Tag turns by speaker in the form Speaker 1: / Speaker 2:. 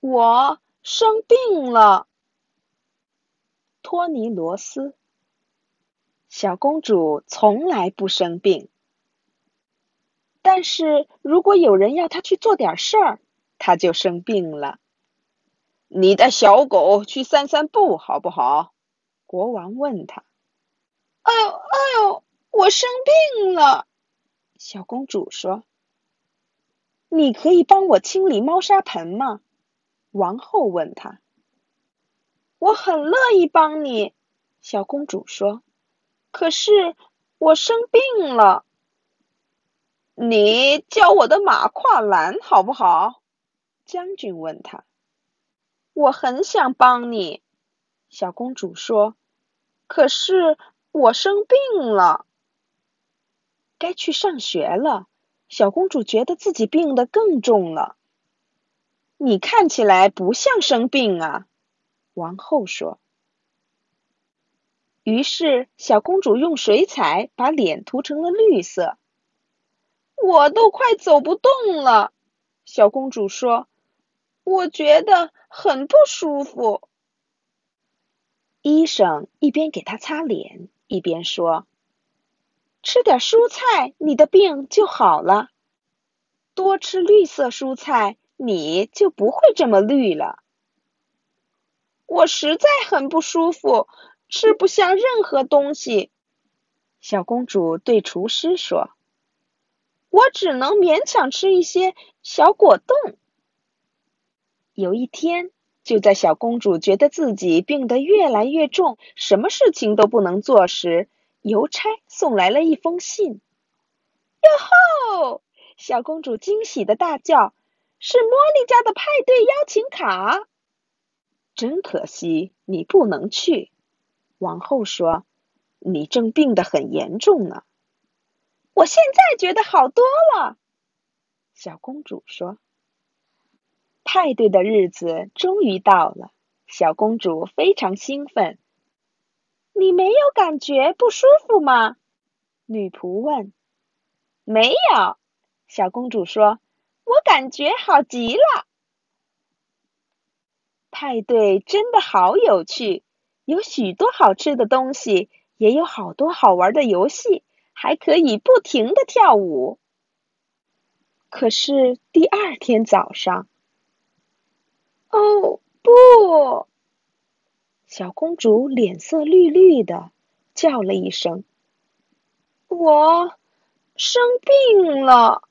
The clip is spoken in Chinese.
Speaker 1: 我生病了。托尼罗斯，小公主从来不生病，但是如果有人要她去做点事儿，她就生病了。
Speaker 2: 你的小狗去散散步好不好？国王问他。
Speaker 1: 哎呦哎呦，我生病了。小公主说：“你可以帮我清理猫砂盆吗？”王后问他。“我很乐意帮你。”小公主说。“可是我生病了。”“
Speaker 2: 你教我的马跨栏好不好？”将军问他。
Speaker 1: “我很想帮你。”小公主说。“可是我生病了。”该去上学了，小公主觉得自己病得更重了。你看起来不像生病啊，王后说。于是小公主用水彩把脸涂成了绿色。我都快走不动了，小公主说，我觉得很不舒服。医生一边给她擦脸，一边说。吃点蔬菜，你的病就好了。多吃绿色蔬菜，你就不会这么绿了。我实在很不舒服，吃不下任何东西。小公主对厨师说：“我只能勉强吃一些小果冻。”有一天，就在小公主觉得自己病得越来越重，什么事情都不能做时，邮差送来了一封信。哟吼！小公主惊喜的大叫：“是茉莉家的派对邀请卡！”真可惜，你不能去。王后说：“你正病得很严重呢。”我现在觉得好多了。小公主说：“派对的日子终于到了。”小公主非常兴奋。你没有感觉不舒服吗？女仆问。没有，小公主说：“我感觉好极了。”派对真的好有趣，有许多好吃的东西，也有好多好玩的游戏，还可以不停的跳舞。可是第二天早上，哦不！小公主脸色绿绿的，叫了一声：“我生病了。”